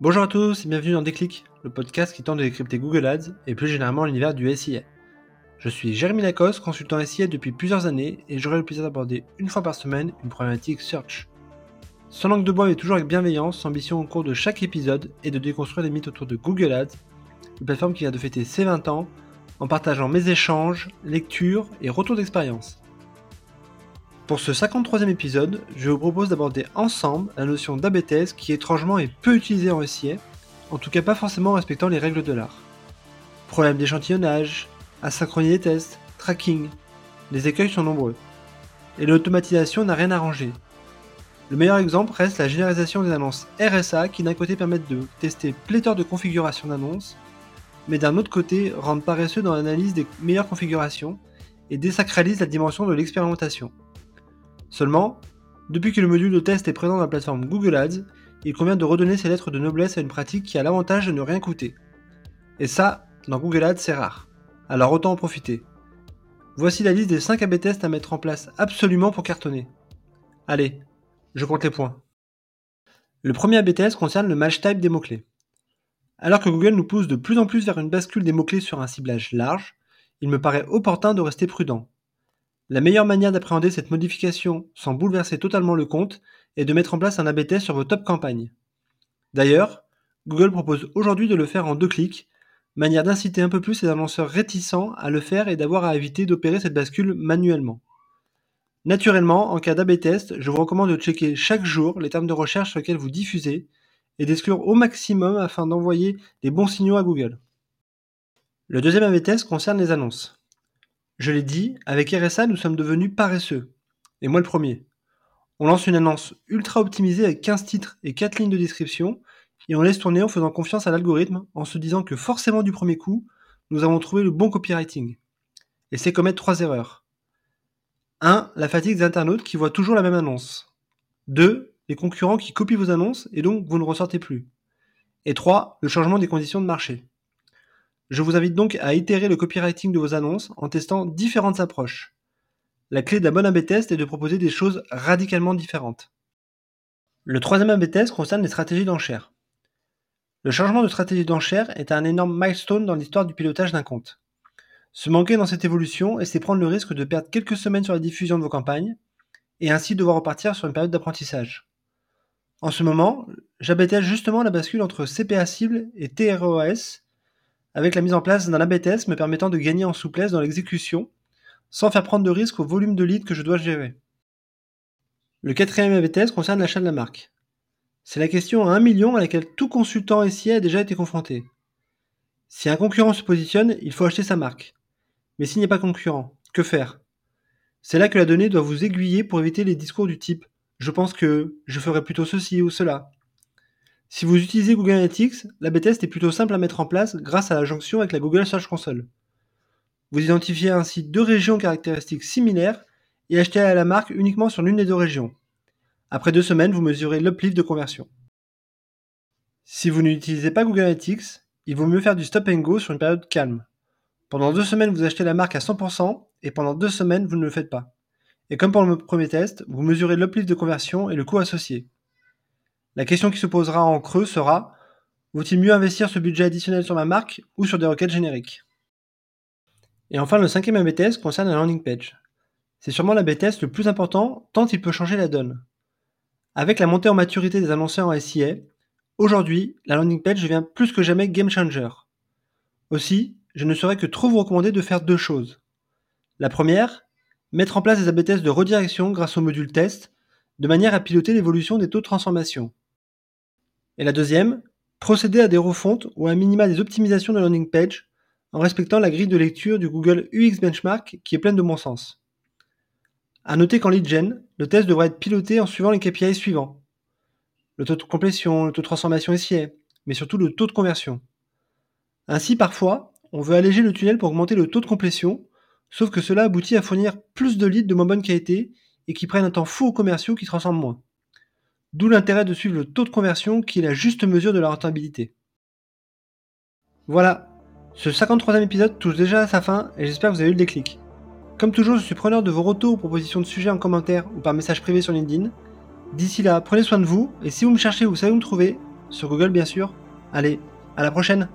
Bonjour à tous et bienvenue dans Déclic, le podcast qui tente de décrypter Google Ads et plus généralement l'univers du SIA. Je suis Jérémy Lacoste, consultant SIA depuis plusieurs années et j'aurai le plaisir d'aborder une fois par semaine une problématique search. Sans langue de bois et toujours avec bienveillance, ambition au cours de chaque épisode est de déconstruire les mythes autour de Google Ads, une plateforme qui vient de fêter ses 20 ans en partageant mes échanges, lectures et retours d'expérience. Pour ce 53e épisode, je vous propose d'aborder ensemble la notion d'AB qui étrangement est peu utilisée en SIA, en tout cas pas forcément en respectant les règles de l'art. Problème d'échantillonnage, asynchroniser les tests, tracking, les écueils sont nombreux. Et l'automatisation n'a rien arrangé. Le meilleur exemple reste la généralisation des annonces RSA qui d'un côté permettent de tester pléthore de configurations d'annonces mais d'un autre côté rendent paresseux dans l'analyse des meilleures configurations et désacralisent la dimension de l'expérimentation. Seulement, depuis que le module de test est présent dans la plateforme Google Ads, il convient de redonner ses lettres de noblesse à une pratique qui a l'avantage de ne rien coûter. Et ça, dans Google Ads, c'est rare. Alors autant en profiter. Voici la liste des 5 AB tests à mettre en place absolument pour cartonner. Allez, je compte les points. Le premier AB test concerne le match type des mots-clés. Alors que Google nous pousse de plus en plus vers une bascule des mots-clés sur un ciblage large, il me paraît opportun de rester prudent. La meilleure manière d'appréhender cette modification sans bouleverser totalement le compte est de mettre en place un AB test sur vos top campagnes. D'ailleurs, Google propose aujourd'hui de le faire en deux clics, manière d'inciter un peu plus les annonceurs réticents à le faire et d'avoir à éviter d'opérer cette bascule manuellement. Naturellement, en cas d'AB test, je vous recommande de checker chaque jour les termes de recherche sur lesquels vous diffusez et d'exclure au maximum afin d'envoyer les bons signaux à Google. Le deuxième AV test concerne les annonces. Je l'ai dit, avec RSA, nous sommes devenus paresseux. Et moi le premier. On lance une annonce ultra optimisée avec 15 titres et 4 lignes de description, et on laisse tourner en faisant confiance à l'algorithme, en se disant que forcément du premier coup, nous avons trouvé le bon copywriting. Et c'est commettre trois erreurs. 1. La fatigue des internautes qui voient toujours la même annonce. 2 les concurrents qui copient vos annonces et donc vous ne ressortez plus. Et 3. Le changement des conditions de marché. Je vous invite donc à itérer le copywriting de vos annonces en testant différentes approches. La clé d'un bon AB test est de proposer des choses radicalement différentes. Le troisième AB test concerne les stratégies d'enchères. Le changement de stratégie d'enchère est un énorme milestone dans l'histoire du pilotage d'un compte. Se manquer dans cette évolution, c'est prendre le risque de perdre quelques semaines sur la diffusion de vos campagnes, et ainsi devoir repartir sur une période d'apprentissage. En ce moment, j'abattais justement la bascule entre CPA cible et TROAS, avec la mise en place d'un ABTS me permettant de gagner en souplesse dans l'exécution, sans faire prendre de risque au volume de leads que je dois gérer. Le quatrième ABTS concerne l'achat de la marque. C'est la question à 1 million à laquelle tout consultant SIA a déjà été confronté. Si un concurrent se positionne, il faut acheter sa marque. Mais s'il n'y a pas concurrent, que faire? C'est là que la donnée doit vous aiguiller pour éviter les discours du type je pense que je ferai plutôt ceci ou cela. Si vous utilisez Google Analytics, l'AB test est plutôt simple à mettre en place grâce à la jonction avec la Google Search Console. Vous identifiez ainsi deux régions caractéristiques similaires et achetez la marque uniquement sur l'une des deux régions. Après deux semaines, vous mesurez l'uplift de conversion. Si vous n'utilisez pas Google Analytics, il vaut mieux faire du stop and go sur une période calme. Pendant deux semaines, vous achetez la marque à 100% et pendant deux semaines, vous ne le faites pas. Et comme pour le premier test, vous mesurez l'uplift de conversion et le coût associé. La question qui se posera en creux sera vaut-il mieux investir ce budget additionnel sur ma marque ou sur des requêtes génériques? Et enfin, le cinquième AB test concerne la landing page. C'est sûrement l'AB test le plus important tant il peut changer la donne. Avec la montée en maturité des annonceurs en SIA, aujourd'hui, la landing page devient plus que jamais game changer. Aussi, je ne saurais que trop vous recommander de faire deux choses. La première, Mettre en place des AB tests de redirection grâce au module test, de manière à piloter l'évolution des taux de transformation. Et la deuxième, procéder à des refontes ou à minima des optimisations de landing page en respectant la grille de lecture du Google UX Benchmark qui est pleine de bon sens. À noter qu'en lead gen, le test devra être piloté en suivant les KPI suivants. Le taux de complétion, le taux de transformation SIA, mais surtout le taux de conversion. Ainsi, parfois, on veut alléger le tunnel pour augmenter le taux de complétion Sauf que cela aboutit à fournir plus de leads de moins bonne qualité et qui prennent un temps fou aux commerciaux qui transforment moins. D'où l'intérêt de suivre le taux de conversion qui est la juste mesure de la rentabilité. Voilà, ce 53e épisode touche déjà à sa fin et j'espère que vous avez eu le déclic. Comme toujours, je suis preneur de vos retours ou propositions de sujets en commentaire ou par message privé sur LinkedIn. D'ici là, prenez soin de vous et si vous me cherchez, vous savez où me trouver. sur Google bien sûr. Allez, à la prochaine